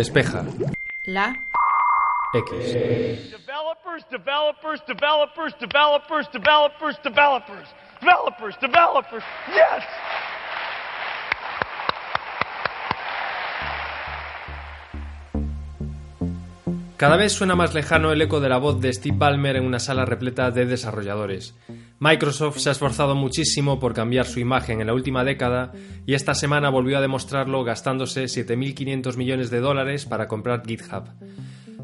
Despeja. La. X. Developers, developers, developers, developers, developers, developers. Developers, developers. Yes! Cada vez suena más lejano el eco de la voz de Steve Ballmer en una sala repleta de desarrolladores. Microsoft se ha esforzado muchísimo por cambiar su imagen en la última década y esta semana volvió a demostrarlo gastándose 7.500 millones de dólares para comprar GitHub.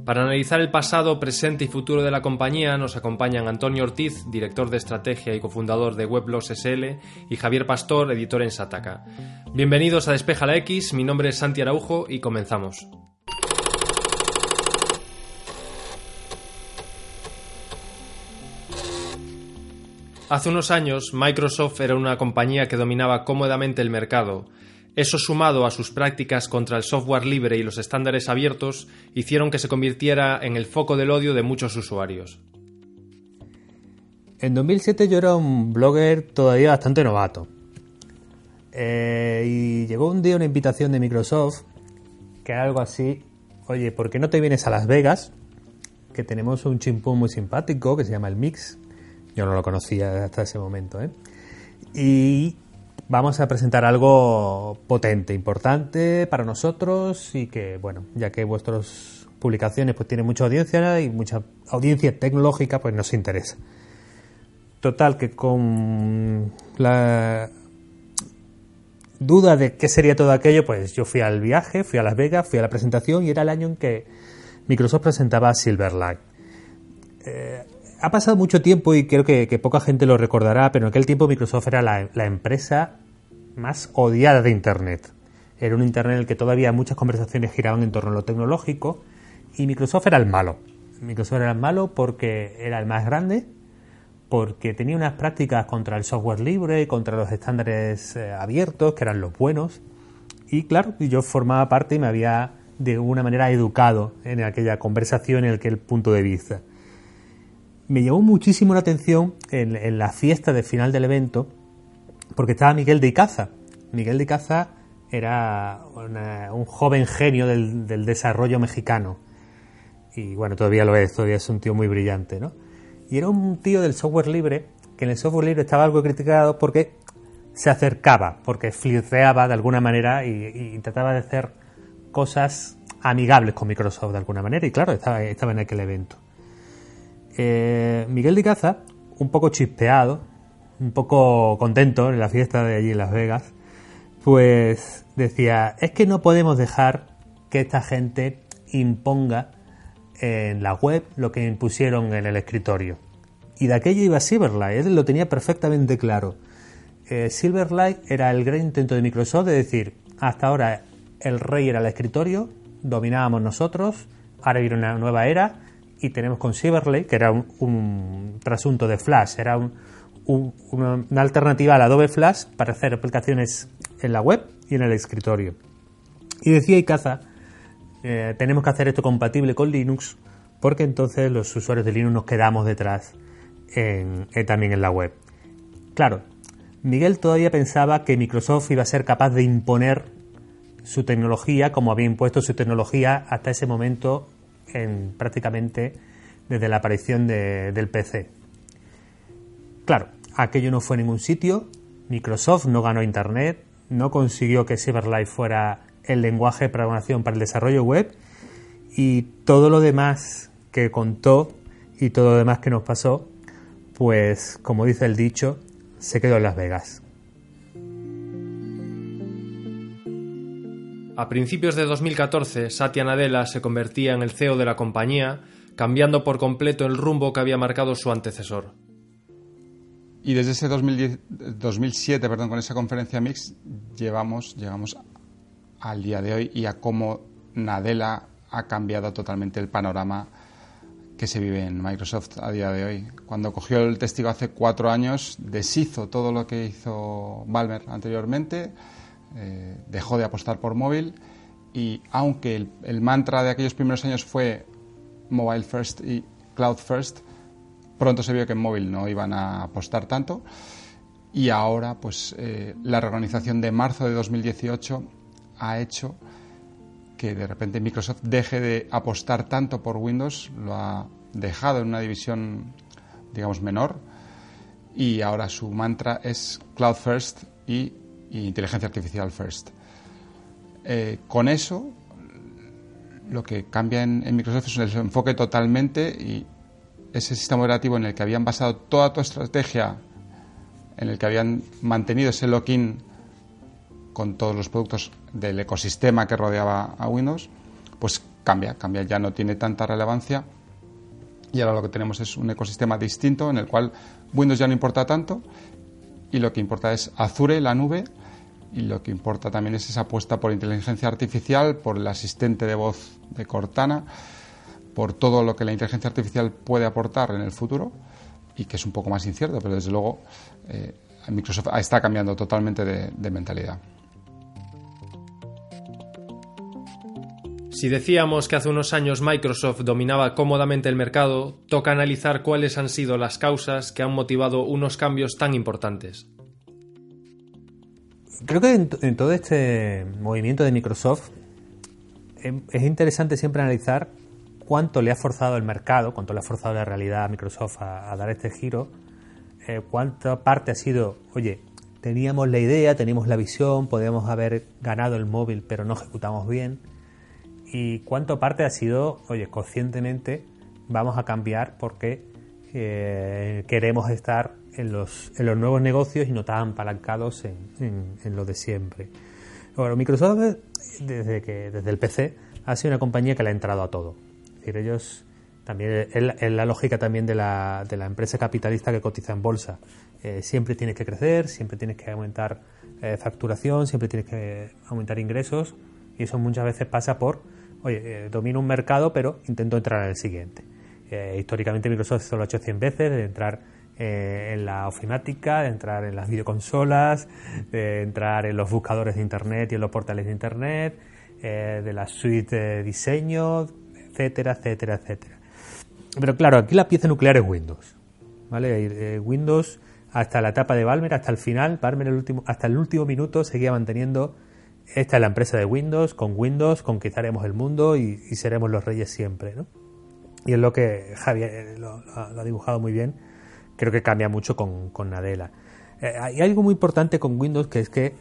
Para analizar el pasado, presente y futuro de la compañía nos acompañan Antonio Ortiz, director de estrategia y cofundador de Weblogs SL, y Javier Pastor, editor en Sataka. Bienvenidos a Despeja la X, mi nombre es Santi Araujo y comenzamos. Hace unos años, Microsoft era una compañía que dominaba cómodamente el mercado. Eso sumado a sus prácticas contra el software libre y los estándares abiertos hicieron que se convirtiera en el foco del odio de muchos usuarios. En 2007 yo era un blogger todavía bastante novato. Eh, y llegó un día una invitación de Microsoft que era algo así, oye, ¿por qué no te vienes a Las Vegas? Que tenemos un chimpún muy simpático que se llama el Mix, yo no lo conocía hasta ese momento. ¿eh? Y vamos a presentar algo potente, importante para nosotros y que, bueno, ya que vuestras publicaciones pues tienen mucha audiencia y mucha audiencia tecnológica, pues nos interesa. Total, que con la duda de qué sería todo aquello, pues yo fui al viaje, fui a Las Vegas, fui a la presentación y era el año en que Microsoft presentaba Silverlight. Eh, ha pasado mucho tiempo y creo que, poca gente lo recordará, pero en aquel tiempo Microsoft era la, empresa más odiada de Internet. Era un Internet en el que todavía muchas conversaciones giraban en torno a lo tecnológico y Microsoft era el malo. Microsoft era el malo porque era el más grande, porque tenía unas prácticas contra el software libre, contra los estándares eh, abiertos, que eran los buenos. Y claro, yo formaba parte y me había de alguna manera educado en aquella conversación en el punto de vista me llamó muchísimo la atención en, la fiesta de final del evento, porque estaba Miguel de Icaza. Miguel de Icaza era un joven genio del, desarrollo mexicano. Y bueno, todavía lo es, todavía es un tío muy brillante, ¿no? Y era un tío del software libre, que en el software libre estaba algo criticado porque se acercaba, porque flirteaba de alguna manera y, trataba de hacer cosas amigables con Microsoft de alguna manera. Y claro, estaba, estaba en aquel evento. Eh, Miguel de Caza, un poco chispeado, un poco contento en la fiesta de allí en Las Vegas, pues decía, es que no podemos dejar que esta gente imponga en la web lo que impusieron en el escritorio. Y de aquello iba Silverlight, él lo tenía perfectamente claro. Eh, Silverlight era el gran intento de Microsoft de decir, hasta ahora el rey era el escritorio, dominábamos nosotros, ahora viene una nueva era y tenemos con Silverlight, que era un, trasunto de Flash, era una, alternativa al Adobe Flash para hacer aplicaciones en la web y en el escritorio. Y decía Icaza, eh, tenemos que hacer esto compatible con Linux, porque entonces los usuarios de Linux nos quedamos detrás en, también en la web. Claro, Miguel todavía pensaba que Microsoft iba a ser capaz de imponer su tecnología como había impuesto su tecnología hasta ese momento en prácticamente desde la aparición del PC. Claro, aquello no fue a ningún sitio, Microsoft no ganó Internet, no consiguió que Silverlight fuera el lenguaje de programación para el desarrollo web y todo lo demás que contó y todo lo demás que nos pasó, pues como dice el dicho, se quedó en Las Vegas. A principios de 2014, Satya Nadella se convertía en el CEO de la compañía, cambiando por completo el rumbo que había marcado su antecesor. Y desde ese 2007, perdón, con esa conferencia Mix, llevamos, llegamos al día de hoy y a cómo Nadella ha cambiado totalmente el panorama que se vive en Microsoft a día de hoy. Cuando cogió el testigo hace cuatro años, deshizo todo lo que hizo Balmer anteriormente eh, dejó de apostar por móvil y aunque el, mantra de aquellos primeros años fue mobile first y cloud first, pronto se vio que en móvil no iban a apostar tanto. Y ahora pues eh, la reorganización de marzo de 2018 ha hecho que de repente Microsoft deje de apostar tanto por Windows, lo ha dejado en una división, digamos, menor, y ahora su mantra es Cloud First y, Inteligencia Artificial First. Eh, con eso, lo que cambia en, Microsoft es el enfoque totalmente y ese sistema operativo en el que habían basado toda tu estrategia, en el que habían mantenido ese lock-in con todos los productos del ecosistema que rodeaba a Windows, pues cambia, cambia, ya no tiene tanta relevancia y ahora lo que tenemos es un ecosistema distinto en el cual Windows ya no importa tanto y lo que importa es Azure, la nube, y lo que importa también es esa apuesta por inteligencia artificial, por el asistente de voz de Cortana, por todo lo que la inteligencia artificial puede aportar en el futuro y que es un poco más incierto, pero desde luego eh, Microsoft está cambiando totalmente de mentalidad. Si decíamos que hace unos años Microsoft dominaba cómodamente el mercado, toca analizar cuáles han sido las causas que han motivado unos cambios tan importantes. Creo que en, todo este movimiento de Microsoft em, es interesante siempre analizar cuánto le ha forzado el mercado, cuánto le ha forzado la realidad a Microsoft a, dar este giro, eh, cuánta parte ha sido, oye, teníamos la idea, teníamos la visión, podíamos haber ganado el móvil pero no ejecutamos bien y cuánto parte ha sido, oye, conscientemente vamos a cambiar porque eh, queremos estar en los, en los nuevos negocios y no tan apalancados en, en, lo de siempre. Bueno, Microsoft desde que desde el PC ha sido una compañía que le ha entrado a todo. Es decir, ellos también es la, lógica también de la, de la empresa capitalista que cotiza en bolsa. Eh, siempre tienes que crecer, siempre tienes que aumentar eh, facturación, siempre tienes que aumentar ingresos y eso muchas veces pasa por oye, eh, domino un mercado, pero intento entrar en el siguiente. Eh, históricamente Microsoft solo lo ha hecho 100 veces, de entrar eh, en la ofimática, de entrar en las videoconsolas, de entrar en los buscadores de Internet y en los portales de Internet, de la suite de diseño, etcétera, etcétera, etcétera. Pero claro, aquí la pieza nuclear es Windows. ¿vale? Windows hasta la etapa de Balmer, hasta el final, Balmer el último, hasta el último minuto seguía manteniendo esta es la empresa de Windows, con Windows conquistaremos el mundo y, seremos los reyes siempre, ¿no? Y es lo que Javier eh, lo, ha dibujado muy bien, creo que cambia mucho con, Nadella. Eh, hay algo muy importante con Windows que es que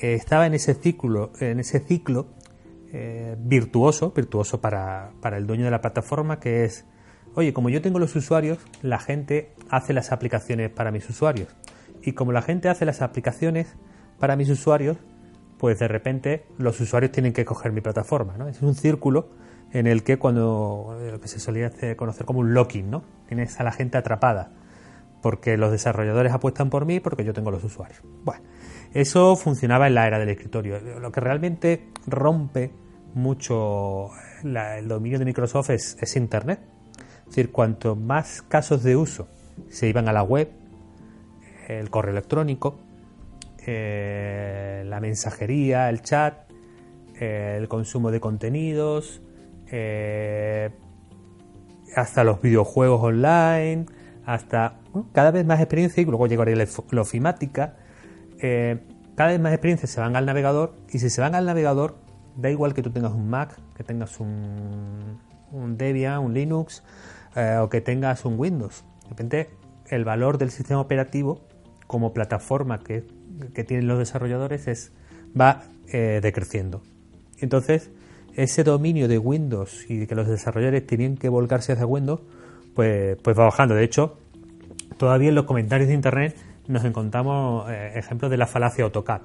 eh, estaba en ese ciclo, en ese ciclo virtuoso, virtuoso para, para el dueño de la plataforma, que es, oye, como yo tengo los usuarios, la gente hace las aplicaciones para mis usuarios. Y como la gente hace las aplicaciones para mis usuarios, pues de repente los usuarios tienen que coger mi plataforma. ¿no? Es un círculo en el que cuando lo que se solía conocer como un locking, ¿no? Tienes a la gente atrapada porque los desarrolladores apuestan por mí porque yo tengo los usuarios. Bueno, eso funcionaba en la era del escritorio. Lo que realmente rompe mucho el dominio de Microsoft es, es Internet. Es decir, cuanto más casos de uso se iban a la web, el correo electrónico, eh, la mensajería, el chat, eh, el consumo de contenidos, eh, hasta los videojuegos online, hasta cada vez más experiencia y luego llegaría la ofimática. cada vez más experiencias se van al navegador y si se van al navegador, da igual que tú tengas un Mac, que tengas un, un Debian, un Linux o que tengas un Windows. De repente, el valor del sistema operativo como plataforma que que tienen los desarrolladores es va eh, decreciendo. Entonces, ese dominio de Windows y que los desarrolladores tienen que volcarse hacia Windows, pues, pues va bajando. De hecho, todavía en los comentarios de Internet nos encontramos eh, ejemplos de la falacia AutoCAD.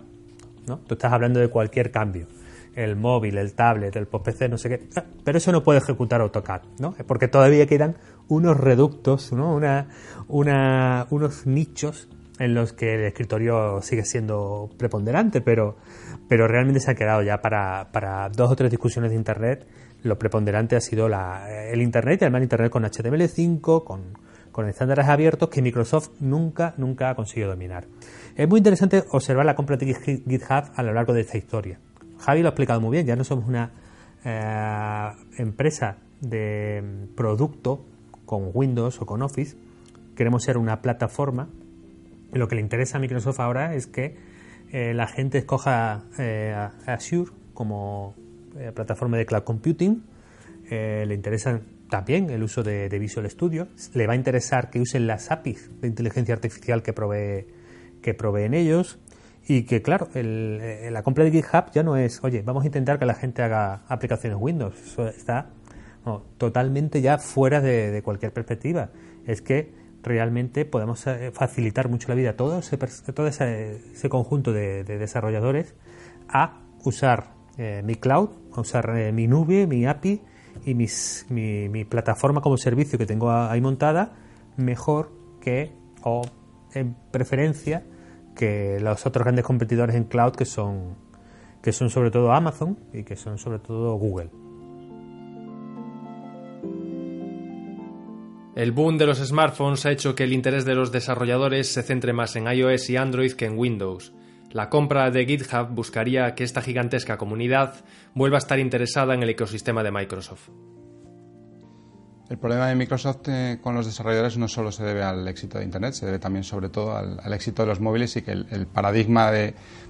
¿no? Tú estás hablando de cualquier cambio. El móvil, el tablet, el post-PC, no sé qué. Pero eso no puede ejecutar AutoCAD, ¿no? Porque todavía quedan unos reductos, ¿no? Una, una, unos nichos en los que el escritorio sigue siendo preponderante, pero, pero realmente se ha quedado ya para, para dos o tres discusiones de Internet. Lo preponderante ha sido la, el Internet y además el Internet con HTML5, con, con estándares abiertos que Microsoft nunca, nunca ha conseguido dominar. Es muy interesante observar la compra de GitHub a lo largo de esta historia. Javi lo ha explicado muy bien, ya no somos una eh, empresa de producto con Windows o con Office, queremos ser una plataforma lo que le interesa a Microsoft ahora es que eh, la gente escoja eh, Azure como eh, plataforma de cloud computing. Eh, le interesa también el uso de, Visual Studio. Le va a interesar que usen las APIs de inteligencia artificial que provee que proveen ellos. Y que, claro, el, la compra de GitHub ya no es, oye, vamos a intentar que la gente haga aplicaciones Windows. Eso está totalmente ya fuera de, cualquier perspectiva. Es que realmente podemos eh, facilitar mucho la vida a todo ese, todo ese, conjunto de, desarrolladores a usar eh, mi cloud, a usar eh, mi nube, mi API y mis, mi, mi, plataforma como servicio que tengo ahí montada mejor que o en preferencia que los otros grandes competidores en cloud que son que son sobre todo Amazon y que son sobre todo Google. El boom de los smartphones ha hecho que el interés de los desarrolladores se centre más en iOS y Android que en Windows. La compra de GitHub buscaría que esta gigantesca comunidad vuelva a estar interesada en el ecosistema de Microsoft. El problema de Microsoft eh, con los desarrolladores no solo se debe al éxito de Internet, se debe también sobre todo al, éxito de los móviles y que el, paradigma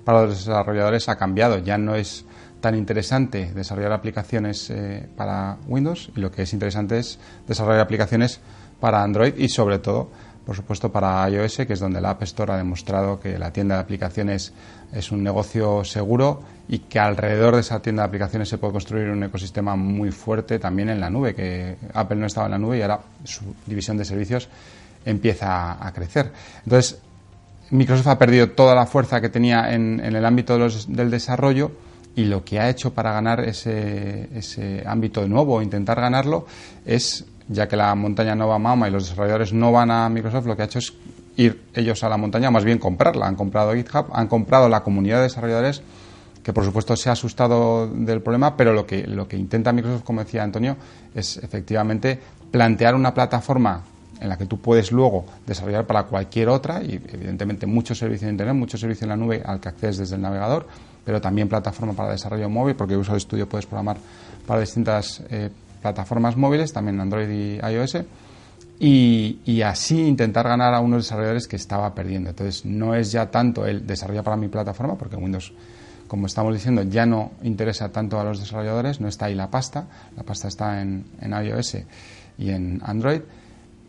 para los desarrolladores ha cambiado. Ya no es tan interesante desarrollar aplicaciones eh, para Windows y lo que es interesante es desarrollar aplicaciones para Android y sobre todo, por supuesto, para iOS, que es donde la App Store ha demostrado que la tienda de aplicaciones es un negocio seguro y que alrededor de esa tienda de aplicaciones se puede construir un ecosistema muy fuerte también en la nube, que Apple no estaba en la nube y ahora su división de servicios empieza a crecer. Entonces, Microsoft ha perdido toda la fuerza que tenía en, el ámbito del desarrollo y lo que ha hecho para ganar ese, ese ámbito de nuevo, intentar ganarlo, es, ya que la montaña no va a Mahoma y los desarrolladores no van a Microsoft, lo que ha hecho es ir ellos a la montaña, más bien comprarla. Han comprado GitHub, han comprado la comunidad de desarrolladores, que por supuesto se ha asustado del problema, pero lo que, lo que intenta Microsoft, como decía Antonio, es efectivamente plantear una plataforma en la que tú puedes luego desarrollar para cualquier otra y evidentemente muchos servicios de Internet, muchos servicios en la nube al que accedes desde el navegador, pero también plataforma para desarrollo móvil, porque Visual Studio puedes programar para distintas eh, plataformas móviles, también Android y iOS, y, así intentar ganar a unos desarrolladores que estaba perdiendo. Entonces, no es ya tanto el desarrollar para mi plataforma, porque Windows, como estamos diciendo, ya no interesa tanto a los desarrolladores, no está ahí la pasta, la pasta está en, en iOS y en Android,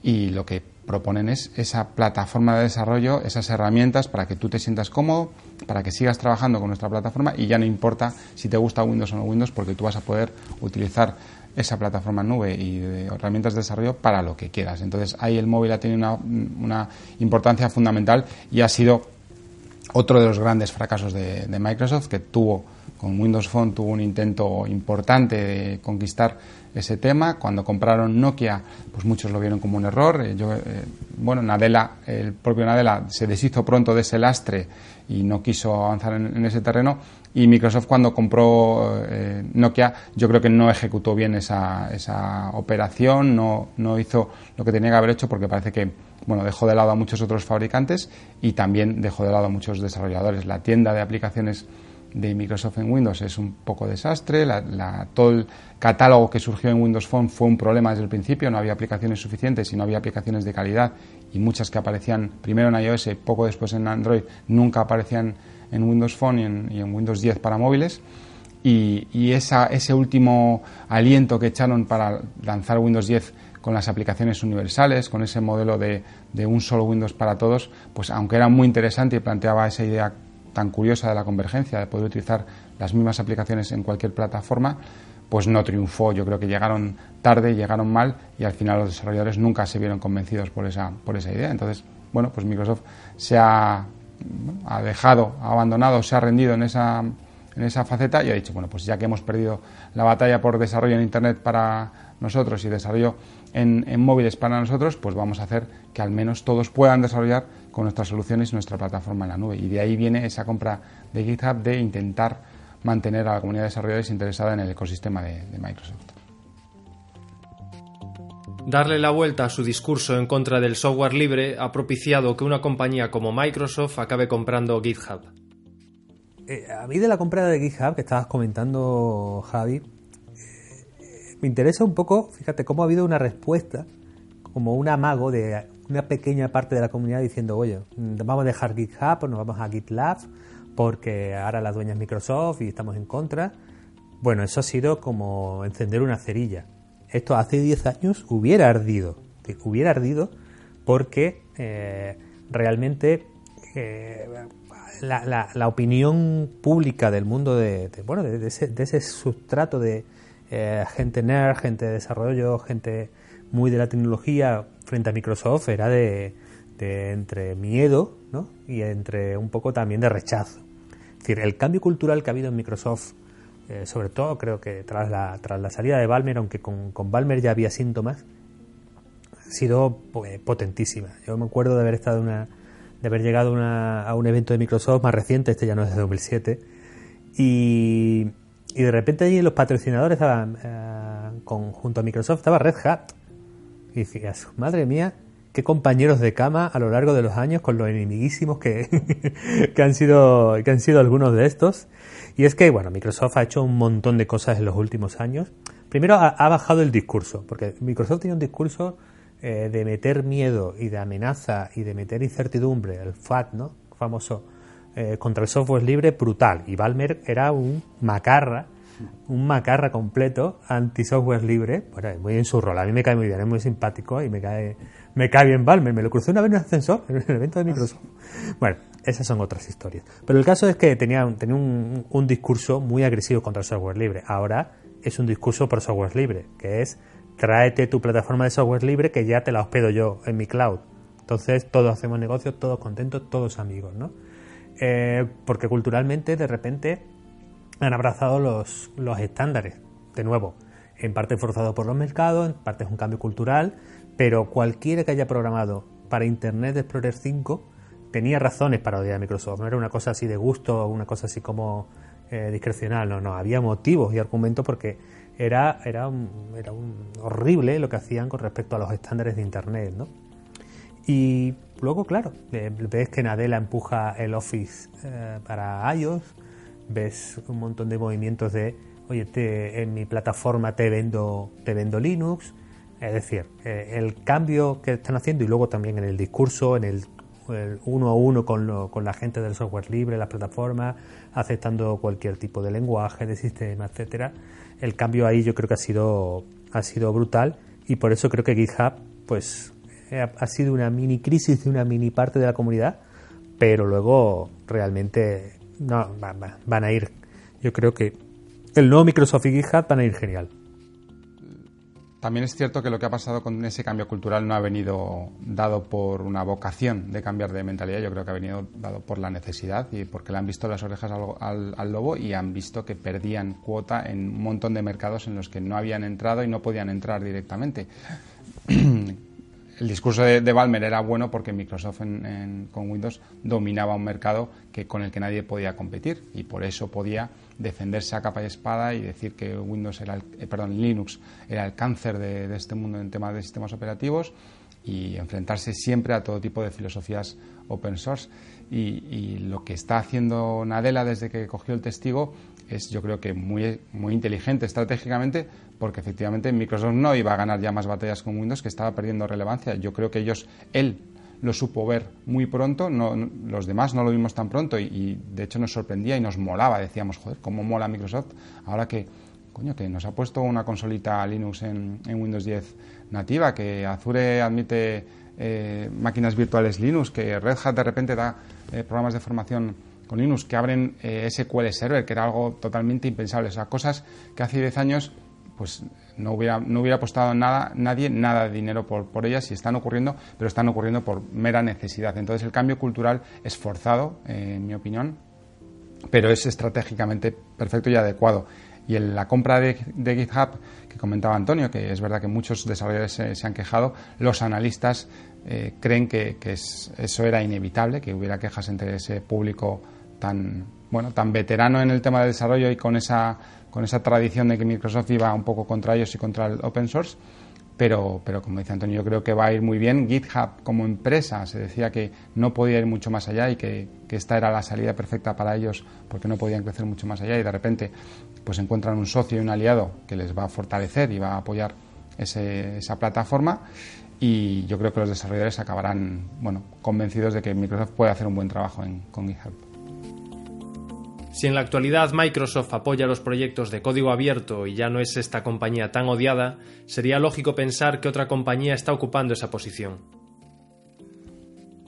y lo que proponen es esa plataforma de desarrollo, esas herramientas para que tú te sientas cómodo, para que sigas trabajando con nuestra plataforma y ya no importa si te gusta Windows o no Windows, porque tú vas a poder utilizar esa plataforma nube y herramientas de desarrollo para lo que quieras. Entonces ahí el móvil ha tenido una, una importancia fundamental y ha sido otro de los grandes fracasos de, de Microsoft que tuvo con Windows Phone tuvo un intento importante de conquistar ese tema. Cuando compraron Nokia, pues muchos lo vieron como un error. Eh, yo, eh, bueno, Nadella, el propio Nadella se deshizo pronto de ese lastre y no quiso avanzar en, ese terreno. Y Microsoft cuando compró eh, Nokia, yo creo que no ejecutó bien esa, esa operación, no, no hizo lo que tenía que haber hecho porque parece que bueno, dejó de lado a muchos otros fabricantes y también dejó de lado a muchos desarrolladores. La tienda de aplicaciones de Microsoft en Windows es un poco desastre. Todo el catálogo que surgió en Windows Phone fue un problema desde el principio. No había aplicaciones suficientes y no había aplicaciones de calidad. Y muchas que aparecían primero en iOS, poco después en Android, nunca aparecían en Windows Phone y en, Windows 10 para móviles. Y, ese último aliento que echaron para lanzar Windows 10 con las aplicaciones universales, con ese modelo de, de un solo Windows para todos, pues aunque era muy interesante y planteaba esa idea tan curiosa de la convergencia, de poder utilizar las mismas aplicaciones en cualquier plataforma, pues no triunfó. Yo creo que llegaron tarde, llegaron mal y al final los desarrolladores nunca se vieron convencidos por esa, por esa idea. Entonces, bueno, pues Microsoft se ha, ha dejado, ha abandonado, se ha rendido en esa, en esa faceta y ha dicho, bueno, pues ya que hemos perdido la batalla por desarrollo en Internet para nosotros y desarrollo en, en móviles para nosotros, pues vamos a hacer que al menos todos puedan desarrollar con nuestras soluciones y nuestra plataforma en la nube. Y de ahí viene esa compra de GitHub de intentar mantener a la comunidad de desarrolladores interesada en el ecosistema de, Microsoft. Darle la vuelta a su discurso en contra del software libre ha propiciado que una compañía como Microsoft acabe comprando GitHub. Eh, a mí de la compra de GitHub que estabas comentando, Javi, eh, me interesa un poco, fíjate, cómo ha habido una respuesta, como un amago de una pequeña parte de la comunidad diciendo, oye, vamos a dejar GitHub o nos vamos a GitLab porque ahora la dueña es Microsoft y estamos en contra. Bueno, eso ha sido como encender una cerilla. Esto hace 10 años hubiera ardido. Hubiera ardido porque eh, realmente eh, la, opinión pública del mundo de, bueno de, ese, sustrato de eh, gente nerd, gente de desarrollo, gente muy de la tecnología frente a Microsoft era de, entre miedo ¿no? y entre un poco también de rechazo. Es decir, el cambio cultural que ha habido en Microsoft, eh, sobre todo creo que tras la, tras la salida de Balmer, aunque con, con Balmer ya había síntomas, ha sido pues, potentísima. Yo me acuerdo de haber estado una, de haber llegado a un evento de Microsoft más reciente, este ya no es de 2007, y, y de repente allí los patrocinadores estaban, eh, con, junto a Microsoft estaba Red Hat. Y decías, madre mía, qué compañeros de cama a lo largo de los años con los enemiguísimos que, que, han sido, que han sido algunos de estos. Y es que, bueno, Microsoft ha hecho un montón de cosas en los últimos años. Primero ha, bajado el discurso, porque Microsoft tiene un discurso eh, de meter miedo y de amenaza y de meter incertidumbre, el FAT, ¿no? Famoso, eh, contra el software libre, brutal. Y Balmer era un macarra, un macarra completo anti-software libre. Bueno, muy en su rol. A mí me cae muy bien, es muy simpático y me cae, me cae bien Balmer. Me lo crucé una vez en un ascensor, en el evento de Microsoft. Bueno, esas son otras historias. Pero el caso es que tenía, tenía un, un discurso muy agresivo contra el software libre. Ahora es un discurso por software libre, que es tráete tu plataforma de software libre que ya te la hospedo yo en mi cloud. Entonces todos hacemos negocios, todos contentos, todos amigos, ¿no? Eh, porque culturalmente de repente han abrazado los, los estándares, de nuevo, en parte forzado por los mercados, en parte es un cambio cultural, pero cualquiera que haya programado para Internet Explorer 5 tenía razones para odiar a Microsoft, no era una cosa así de gusto, una cosa así como eh, discrecional, no, no, había motivos y argumentos porque era, era, un, era horrible lo que hacían con respecto a los estándares de Internet, ¿no? Y luego, claro, ves que Nadella empuja el Office eh, para iOS, ves un montón de movimientos de, oye, en mi plataforma te vendo, te vendo Linux, es decir, eh, el cambio que están haciendo y luego también en el discurso, en el, uno a uno con, con, la gente del software libre, las plataformas, aceptando cualquier tipo de lenguaje, de sistema, etcétera, el cambio ahí yo creo que ha sido, ha sido brutal. Y por eso creo que GitHub pues eh, ha sido una mini crisis de una mini parte de la comunidad, pero luego realmente no, van a ir, yo creo que el nuevo Microsoft y GitHub van a ir genial. También es cierto que lo que ha pasado con ese cambio cultural no ha venido dado por una vocación de cambiar de mentalidad, yo creo que ha venido dado por la necesidad y porque le han visto las orejas al, lobo y han visto que perdían cuota en un montón de mercados en los que no habían entrado y no podían entrar directamente. el discurso de, de, Balmer era bueno porque Microsoft con Windows dominaba un mercado que, con el que nadie podía competir y por eso podía defenderse a capa y espada y decir que Windows era eh, perdón, Linux era el cáncer de, este mundo en temas de sistemas operativos y enfrentarse siempre a todo tipo de filosofías open source. Y, lo que está haciendo Nadella desde que cogió el testigo es, yo creo que muy, muy inteligente estratégicamente, porque efectivamente Microsoft no iba a ganar ya más batallas con Windows, que estaba perdiendo relevancia. Yo creo que ellos, él lo supo ver muy pronto, no, los demás no lo vimos tan pronto y, de hecho nos sorprendía y nos molaba, decíamos, joder, cómo mola Microsoft ahora que, coño, que nos ha puesto una consolita Linux en, Windows 10 nativa, que Azure admite eh, máquinas virtuales Linux, que Red Hat de repente da eh, programas de formación con Linux, que abren eh, SQL Server, que era algo totalmente impensable, o sea, cosas que hace 10 años pues no hubiera, no hubiera apostado nada, nadie nada de dinero por, por ellas y están ocurriendo, pero están ocurriendo por mera necesidad. Entonces el cambio cultural es forzado, eh, en mi opinión, pero es estratégicamente perfecto y adecuado. Y en la compra de, GitHub que comentaba Antonio, que es verdad que muchos desarrolladores se, han quejado, los analistas eh, creen que, eso era inevitable, que hubiera quejas entre ese público tan bueno tan veterano en el tema de desarrollo y con esa con esa tradición de que Microsoft iba un poco contra ellos y contra el open source, pero, pero como dice Antonio, yo creo que va a ir muy bien. GitHub como empresa se decía que no podía ir mucho más allá y que, esta era la salida perfecta para ellos porque no podían crecer mucho más allá y de repente pues encuentran un socio y un aliado que les va a fortalecer y va a apoyar esa plataforma y yo creo que los desarrolladores acabarán bueno convencidos de que Microsoft puede hacer un buen trabajo con GitHub. Si en la actualidad Microsoft apoya los proyectos de código abierto y ya no es esta compañía tan odiada, sería lógico pensar que otra compañía está ocupando esa posición.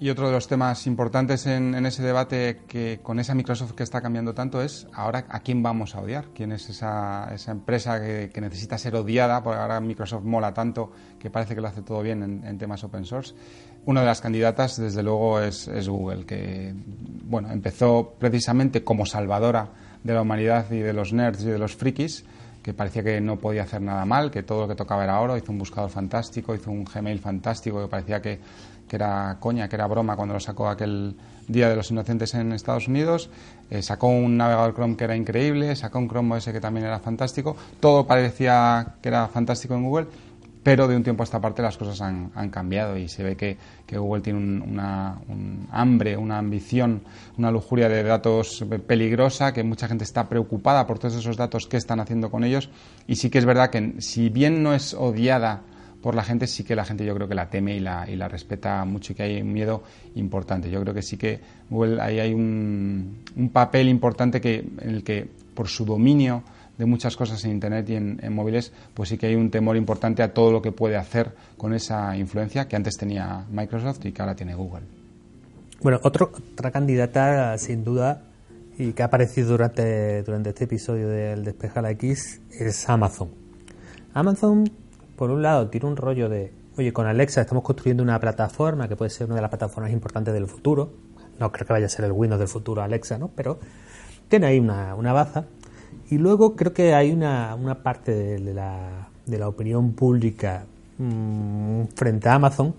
Y otro de los temas importantes en, ese debate que con esa Microsoft que está cambiando tanto es ahora a quién vamos a odiar, quién es esa, esa empresa que, necesita ser odiada, porque ahora Microsoft mola tanto que parece que lo hace todo bien en, temas open source. Una de las candidatas, desde luego, es, es, Google, que bueno, empezó precisamente como salvadora de la humanidad y de los nerds y de los frikis, que parecía que no podía hacer nada mal, que todo lo que tocaba era oro, hizo un buscador fantástico, hizo un Gmail fantástico, que parecía que que era coña, que era broma cuando lo sacó aquel Día de los Inocentes en Estados Unidos, eh, sacó un navegador Chrome que era increíble, sacó un Chrome OS que también era fantástico, todo parecía que era fantástico en Google, pero de un tiempo a esta parte las cosas han, cambiado y se ve que, Google tiene una un hambre, una ambición, una lujuria de datos peligrosa, que mucha gente está preocupada por todos esos datos que están haciendo con ellos. Y sí que es verdad que si bien no es odiada por la gente, sí que la gente yo creo que la teme y la, y la respeta mucho y que hay un miedo importante. Yo creo que sí que Google ahí hay un, un papel importante que, en el que por su dominio de muchas cosas en Internet y en, móviles, pues sí que hay un temor importante a todo lo que puede hacer con esa influencia que antes tenía Microsoft y que ahora tiene Google. Bueno, otro, otra candidata sin duda y que ha aparecido durante, durante este episodio del Despeja la X es Amazon. Amazon por un lado, tiene un rollo de, oye, con Alexa estamos construyendo una plataforma que puede ser una de las plataformas importantes del futuro. No creo que vaya a ser el Windows del futuro Alexa, ¿no? Pero tiene ahí una, baza. Y luego creo que hay una, parte de, la, de, la, opinión pública mm, frente a Amazon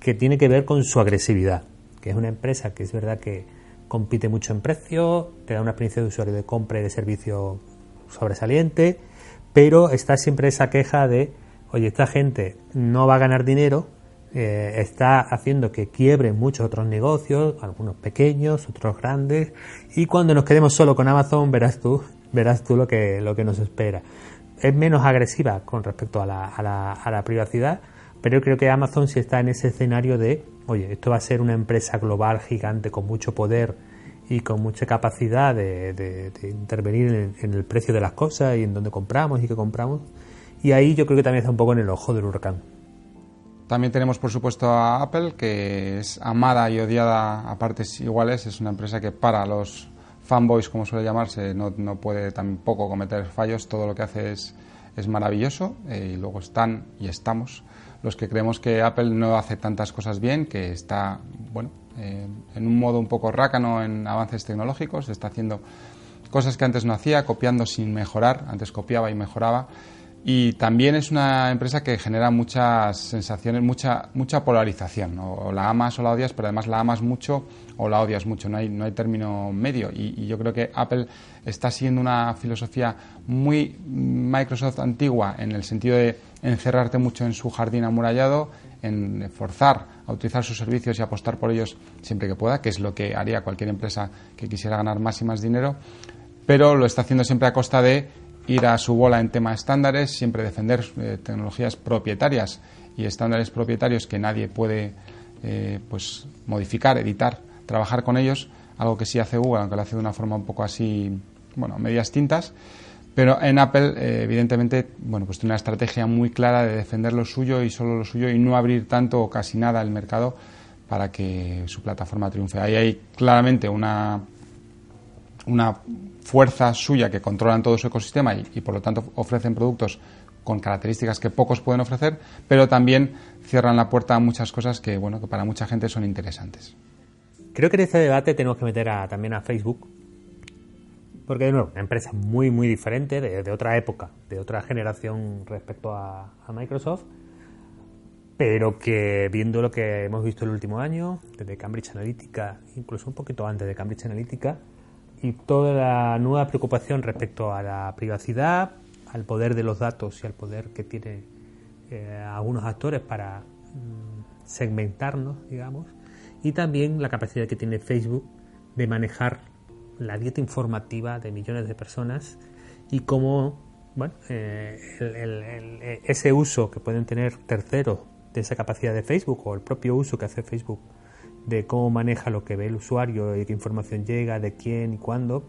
que tiene que ver con su agresividad, que es una empresa que es verdad que compite mucho en precio, te da una experiencia de usuario de compra y de servicio sobresaliente, pero está siempre esa queja de oye, esta gente no va a ganar dinero, eh, está haciendo que quiebren muchos otros negocios, algunos pequeños, otros grandes, y cuando nos quedemos solo con Amazon verás tú, verás tú lo que, lo que nos espera. Es menos agresiva con respecto a la, a la, a la privacidad, pero yo creo que Amazon sí está en ese escenario de, oye, esto va a ser una empresa global gigante con mucho poder y con mucha capacidad de, intervenir en, el precio de las cosas y en dónde compramos y qué compramos y ahí yo creo que también está un poco en el ojo del huracán. También tenemos, por supuesto, a Apple, que es amada y odiada a partes iguales. Es una empresa que para los fanboys, como suele llamarse, no, no puede tampoco cometer fallos. Todo lo que hace es, es maravilloso. Eh, y luego están y estamos los que creemos que Apple no hace tantas cosas bien, que está, bueno, eh, en un modo un poco rácano en avances tecnológicos. Está haciendo cosas que antes no hacía, copiando sin mejorar. Antes copiaba y mejoraba y también es una empresa que genera muchas sensaciones, mucha, mucha polarización. O, la amas o la odias, pero además la amas mucho o la odias mucho. No hay, no hay término medio. Y, yo creo que Apple está siguiendo una filosofía muy Microsoft antigua en el sentido de encerrarte mucho en su jardín amurallado, en forzar a utilizar sus servicios y apostar por ellos siempre que pueda, que es lo que haría cualquier empresa que quisiera ganar más y más dinero. Pero lo está haciendo siempre a costa de ir a su bola en temas estándares, siempre defender eh, tecnologías propietarias y estándares propietarios que nadie puede eh, pues modificar, editar, trabajar con ellos, algo que sí hace Google, aunque lo hace de una forma un poco así, bueno, medias tintas. Pero en Apple, eh, evidentemente, bueno, pues tiene una estrategia muy clara de defender lo suyo y solo lo suyo y no abrir tanto o casi nada el mercado para que su plataforma triunfe. Ahí hay claramente una, una fuerza suya que controlan todo su ecosistema y, por lo tanto ofrecen productos con características que pocos pueden ofrecer, pero también cierran la puerta a muchas cosas que, bueno, que para mucha gente son interesantes. Creo que en este debate tenemos que meter también a Facebook, porque de nuevo, una empresa muy, muy diferente, de, otra época, de otra generación respecto a, a, Microsoft, pero que viendo lo que hemos visto el último año, desde Cambridge Analytica, incluso un poquito antes de Cambridge Analytica, y toda la nueva preocupación respecto a la privacidad, al poder de los datos y al poder que tiene eh, algunos actores para mm, segmentarnos, digamos, y también la capacidad que tiene Facebook de manejar la dieta informativa de millones de personas y cómo bueno, eh, ese uso que pueden tener terceros de esa capacidad de Facebook o el propio uso que hace Facebook de cómo maneja lo que ve el usuario y qué información llega, de quién y cuándo,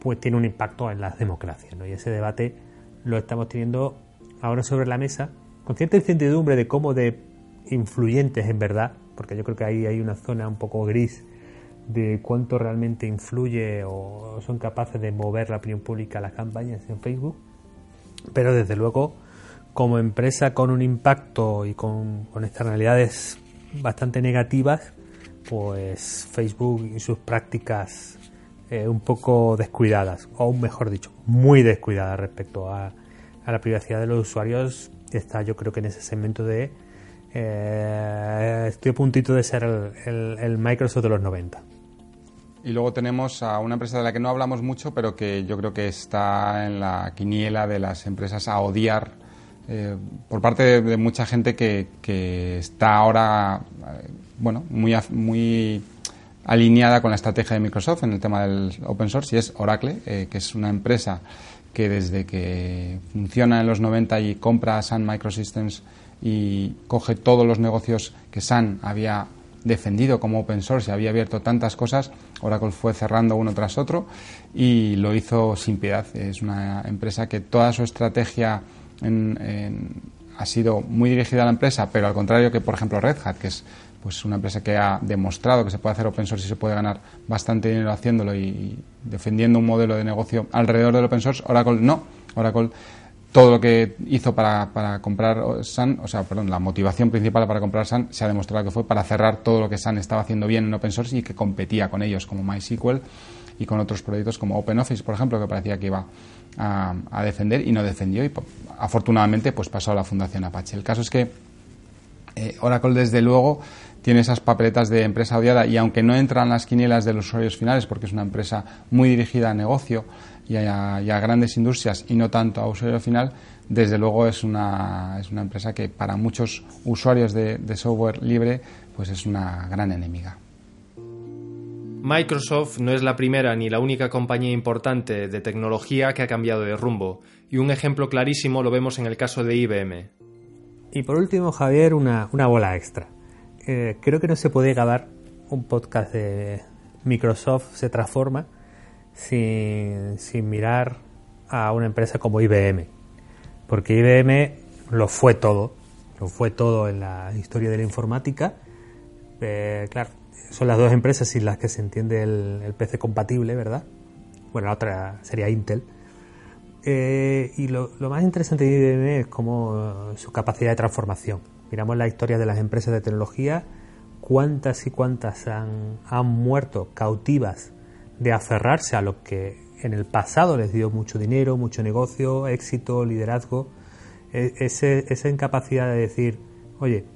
pues tiene un impacto en las democracias. Y ese debate lo estamos teniendo ahora sobre la mesa, con cierta incertidumbre de cómo de influyentes en verdad, porque yo creo que ahí hay una zona un poco gris de cuánto realmente influye o son capaces de mover la opinión pública las campañas en Facebook, pero desde luego como empresa con un impacto y con, con externalidades bastante negativas, pues Facebook y sus prácticas eh, un poco descuidadas, o mejor dicho, muy descuidadas respecto a, a, la privacidad de los usuarios, está yo creo que en ese segmento de eh, estoy a puntito de ser el, Microsoft de los 90. Y luego tenemos a una empresa de la que no hablamos mucho, pero que yo creo que está en la quiniela de las empresas a odiar eh, por parte de, de, mucha gente que, que está ahora bueno, muy, muy alineada con la estrategia de Microsoft en el tema del open source y es Oracle, eh, que es una empresa que desde que funciona en los 90 y compra Sun Microsystems y coge todos los negocios que Sun había defendido como open source y había abierto tantas cosas, Oracle fue cerrando uno tras otro y lo hizo sin piedad. Es una empresa que toda su estrategia en, en, ha sido muy dirigida a la empresa, pero al contrario que, por ejemplo, Red Hat, que es pues una empresa que ha demostrado que se puede hacer open source y se puede ganar bastante dinero haciéndolo y, defendiendo un modelo de negocio alrededor del open source, Oracle no. Oracle todo lo que hizo para, para, comprar Sun, o sea, perdón, la motivación principal para comprar Sun se ha demostrado que fue para cerrar todo lo que Sun estaba haciendo bien en open source y que competía con ellos como MySQL y con otros proyectos como OpenOffice, por ejemplo, que parecía que iba a, a defender y no defendió y afortunadamente pues pasó a la Fundación Apache. El caso es que eh, Oracle desde luego tiene esas papeletas de empresa odiada y aunque no entran las quinielas de los usuarios finales porque es una empresa muy dirigida a negocio y a, y a grandes industrias y no tanto a usuario final, desde luego es una, es una empresa que para muchos usuarios de, de software libre pues es una gran enemiga. Microsoft no es la primera ni la única compañía importante de tecnología que ha cambiado de rumbo, y un ejemplo clarísimo lo vemos en el caso de IBM. Y por último, Javier, una, una bola extra eh, creo que no se puede grabar un podcast de Microsoft se transforma sin, sin mirar a una empresa como IBM. Porque IBM lo fue todo, lo fue todo en la historia de la informática. Eh, claro, son las dos empresas sin las que se entiende el, PC compatible, ¿verdad? Bueno, la otra sería Intel. Eh, y lo, lo, más interesante de IBM es como su capacidad de transformación miramos la historia de las empresas de tecnología, cuántas y cuántas han, han muerto cautivas de aferrarse a lo que en el pasado les dio mucho dinero, mucho negocio, éxito, liderazgo, e, ese, esa incapacidad de decir, oye,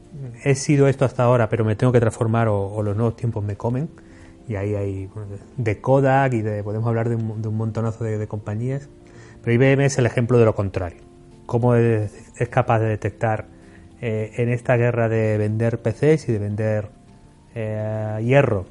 he sido esto hasta ahora, pero me tengo que transformar o, los nuevos tiempos me comen. Y ahí hay de Kodak y de, podemos hablar de un, montonazo de, de, compañías. Pero IBM es el ejemplo de lo contrario. Cómo es capaz de detectar eh, en esta guerra de vender PCs y de vender eh, hierro.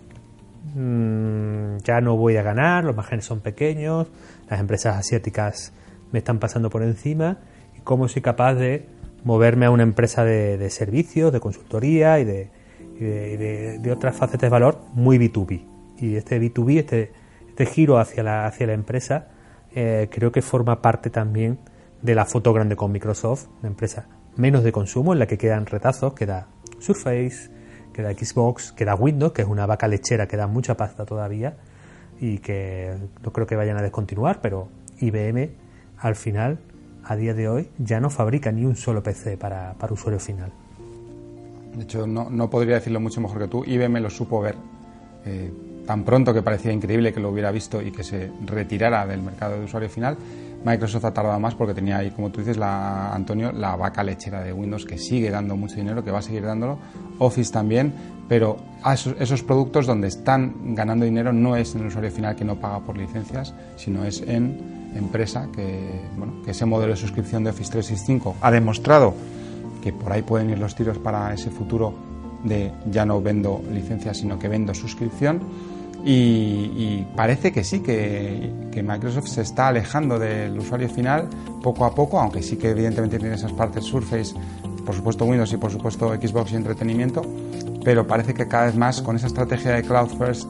Mm, ya no voy a ganar, los márgenes son pequeños, las empresas asiáticas me están pasando por encima cómo soy capaz de moverme a una empresa de, servicios, de consultoría y de, otras facetas de valor muy B2B. Y este B2B, este, este giro hacia la, hacia la empresa, eh, creo que forma parte también de la foto grande con Microsoft, una empresa menos de consumo, en la que quedan retazos, queda Surface, queda Xbox, queda Windows, que es una vaca lechera que da mucha pasta todavía y que no creo que vayan a descontinuar, pero IBM al final, a día de hoy, ya no fabrica ni un solo PC para, para usuario final. De hecho, no, no, podría decirlo mucho mejor que tú. IBM lo supo ver eh, tan pronto que parecía increíble que lo hubiera visto y que se retirara del mercado de usuario final Microsoft ha tardado más porque tenía ahí, como tú dices, la, Antonio, la vaca lechera de Windows que sigue dando mucho dinero, que va a seguir dándolo, Office también, pero esos, esos, productos donde están ganando dinero no es en el usuario final que no paga por licencias, sino es en empresa que, bueno, que ese modelo de suscripción de Office 365 ha demostrado que por ahí pueden ir los tiros para ese futuro de ya no vendo licencias, sino que vendo suscripción y, parece que sí, que, que, Microsoft se está alejando del usuario final poco a poco, aunque sí que evidentemente tiene esas partes Surface, por supuesto Windows y por supuesto Xbox y entretenimiento, pero parece que cada vez más con esa estrategia de Cloud First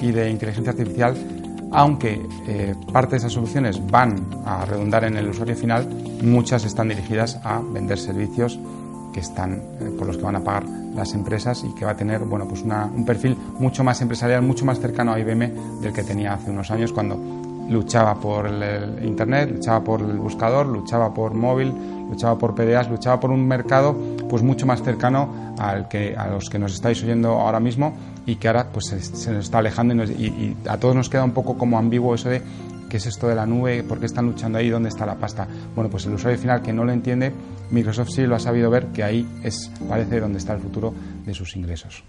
y de inteligencia artificial aunque eh, parte de esas soluciones van a redundar en el usuario final, muchas están dirigidas a vender servicios que están eh, por los que van a pagar las empresas y que va a tener bueno pues un perfil mucho más empresarial, mucho más cercano a IBM del que tenía hace unos años cuando luchaba por el, internet, luchaba por el buscador, luchaba por móvil, luchaba por PDAs, luchaba por un mercado pues mucho más cercano al que a los que nos estáis oyendo ahora mismo y que ahora pues se, nos está alejando y, a todos nos queda un poco como ambiguo eso de qué es esto de la nube, por qué están luchando ahí, dónde está la pasta. Bueno, pues el usuario final que no lo entiende, Microsoft sí lo ha sabido ver que ahí es parece donde está el futuro de sus ingresos.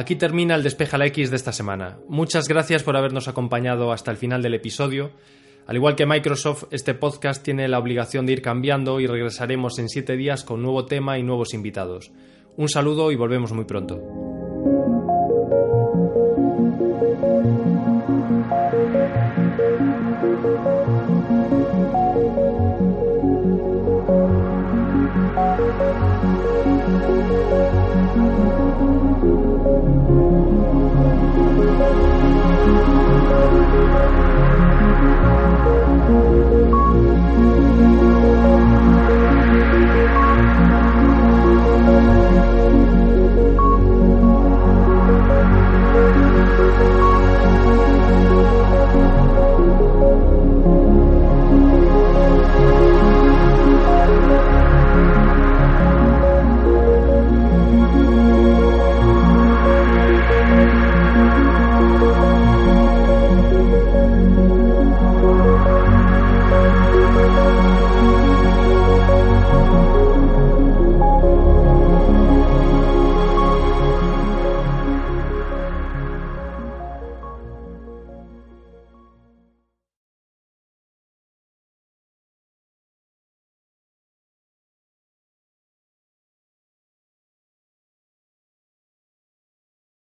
Aquí termina el Despeja la X de esta semana. Muchas gracias por habernos acompañado hasta el final del episodio. Al igual que Microsoft, este podcast tiene la obligación de ir cambiando y regresaremos en siete días con nuevo tema y nuevos invitados. Un saludo y volvemos muy pronto.